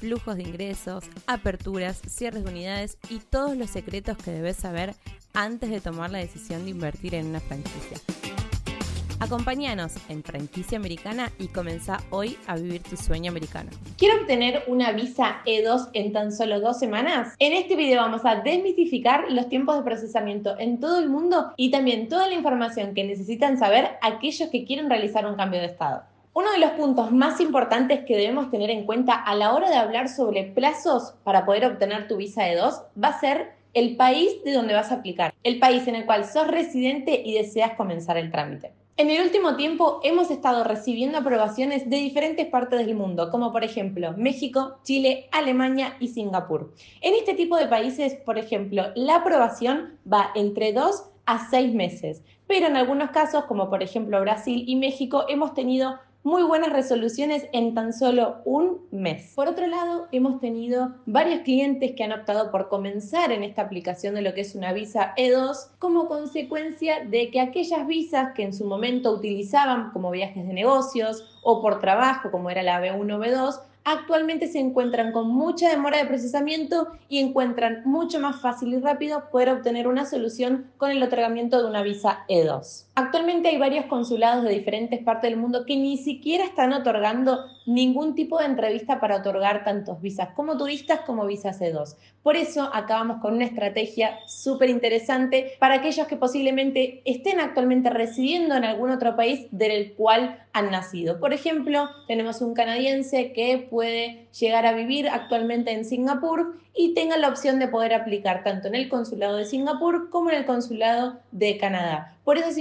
flujos de ingresos, aperturas, cierres de unidades y todos los secretos que debes saber antes de tomar la decisión de invertir en una franquicia. Acompáñanos en Franquicia Americana y comenzá hoy a vivir tu sueño americano. ¿Quiero obtener una visa E2 en tan solo dos semanas? En este video vamos a desmitificar los tiempos de procesamiento en todo el mundo y también toda la información que necesitan saber aquellos que quieren realizar un cambio de estado. Uno de los puntos más importantes que debemos tener en cuenta a la hora de hablar sobre plazos para poder obtener tu visa E2 va a ser el país de donde vas a aplicar, el país en el cual sos residente y deseas comenzar el trámite. En el último tiempo hemos estado recibiendo aprobaciones de diferentes partes del mundo, como por ejemplo México, Chile, Alemania y Singapur. En este tipo de países, por ejemplo, la aprobación va entre 2 a 6 meses, pero en algunos casos, como por ejemplo Brasil y México, hemos tenido muy buenas resoluciones en tan solo un mes. Por otro lado, hemos tenido varios clientes que han optado por comenzar en esta aplicación de lo que es una visa E2 como consecuencia de que aquellas visas que en su momento utilizaban como viajes de negocios o por trabajo, como era la B1 o B2, actualmente se encuentran con mucha demora de procesamiento y encuentran mucho más fácil y rápido poder obtener una solución con el otorgamiento de una visa E2. Actualmente hay varios consulados de diferentes partes del mundo que ni siquiera están otorgando ningún tipo de entrevista para otorgar tantos visas como turistas como visas E2. Por eso acabamos con una estrategia súper interesante para aquellos que posiblemente estén actualmente residiendo en algún otro país del cual han nacido. Por ejemplo, tenemos un canadiense que puede llegar a vivir actualmente en Singapur y tenga la opción de poder aplicar tanto en el consulado de Singapur como en el consulado de Canadá. Por eso es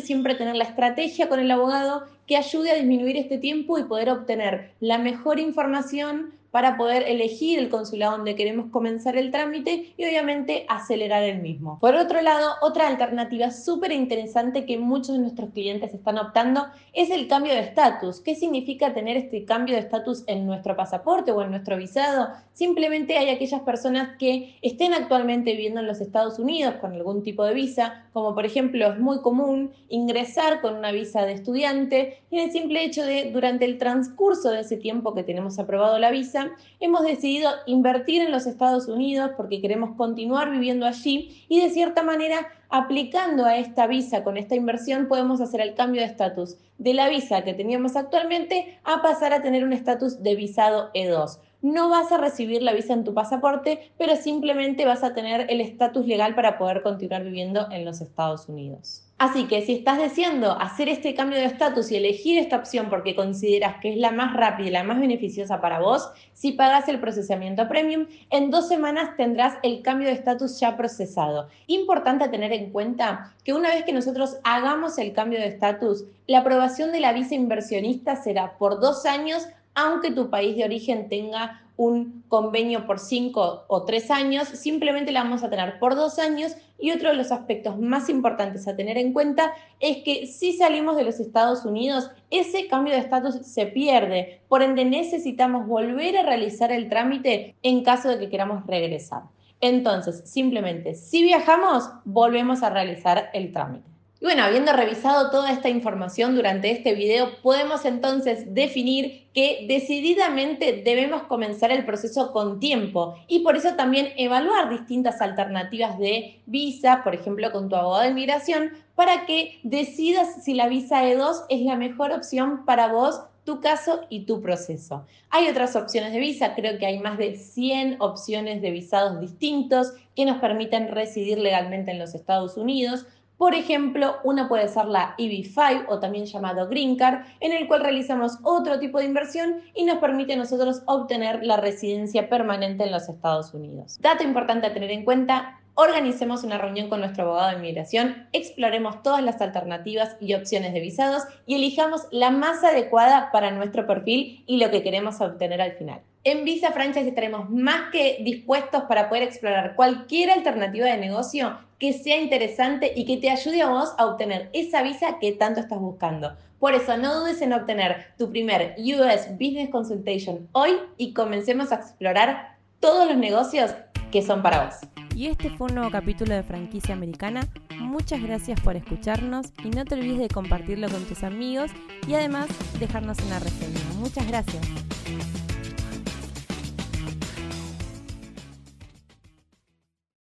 siempre tener la estrategia con el abogado que ayude a disminuir este tiempo y poder obtener la mejor información para poder elegir el consulado donde queremos comenzar el trámite y obviamente acelerar el mismo. Por otro lado, otra alternativa súper interesante que muchos de nuestros clientes están optando es el cambio de estatus. ¿Qué significa tener este cambio de estatus en nuestro pasaporte o en nuestro visado? Simplemente hay aquellas personas que estén actualmente viviendo en los Estados Unidos con algún tipo de visa, como por ejemplo es muy común ingresar con una visa de estudiante y en el simple hecho de durante el transcurso de ese tiempo que tenemos aprobado la visa, hemos decidido invertir en los Estados Unidos porque queremos continuar viviendo allí y de cierta manera aplicando a esta visa con esta inversión podemos hacer el cambio de estatus de la visa que teníamos actualmente a pasar a tener un estatus de visado E2 no vas a recibir la visa en tu pasaporte, pero simplemente vas a tener el estatus legal para poder continuar viviendo en los Estados Unidos. Así que si estás deseando hacer este cambio de estatus y elegir esta opción porque consideras que es la más rápida y la más beneficiosa para vos, si pagas el procesamiento premium, en dos semanas tendrás el cambio de estatus ya procesado. Importante tener en cuenta que una vez que nosotros hagamos el cambio de estatus, la aprobación de la visa inversionista será por dos años aunque tu país de origen tenga un convenio por cinco o tres años, simplemente la vamos a tener por dos años. Y otro de los aspectos más importantes a tener en cuenta es que si salimos de los Estados Unidos, ese cambio de estatus se pierde. Por ende, necesitamos volver a realizar el trámite en caso de que queramos regresar. Entonces, simplemente, si viajamos, volvemos a realizar el trámite. Y bueno, habiendo revisado toda esta información durante este video, podemos entonces definir que decididamente debemos comenzar el proceso con tiempo y por eso también evaluar distintas alternativas de visa, por ejemplo, con tu abogado de inmigración, para que decidas si la visa E2 es la mejor opción para vos tu caso y tu proceso. Hay otras opciones de visa, creo que hay más de 100 opciones de visados distintos que nos permiten residir legalmente en los Estados Unidos. Por ejemplo, una puede ser la EB5 o también llamado Green Card, en el cual realizamos otro tipo de inversión y nos permite a nosotros obtener la residencia permanente en los Estados Unidos. Dato importante a tener en cuenta, organicemos una reunión con nuestro abogado de inmigración, exploremos todas las alternativas y opciones de visados y elijamos la más adecuada para nuestro perfil y lo que queremos obtener al final. En Visa Franchise estaremos más que dispuestos para poder explorar cualquier alternativa de negocio que sea interesante y que te ayude a vos a obtener esa visa que tanto estás buscando. Por eso, no dudes en obtener tu primer US Business Consultation hoy y comencemos a explorar todos los negocios que son para vos. Y este fue un nuevo capítulo de Franquicia Americana. Muchas gracias por escucharnos y no te olvides de compartirlo con tus amigos y además dejarnos una reseña. Muchas gracias.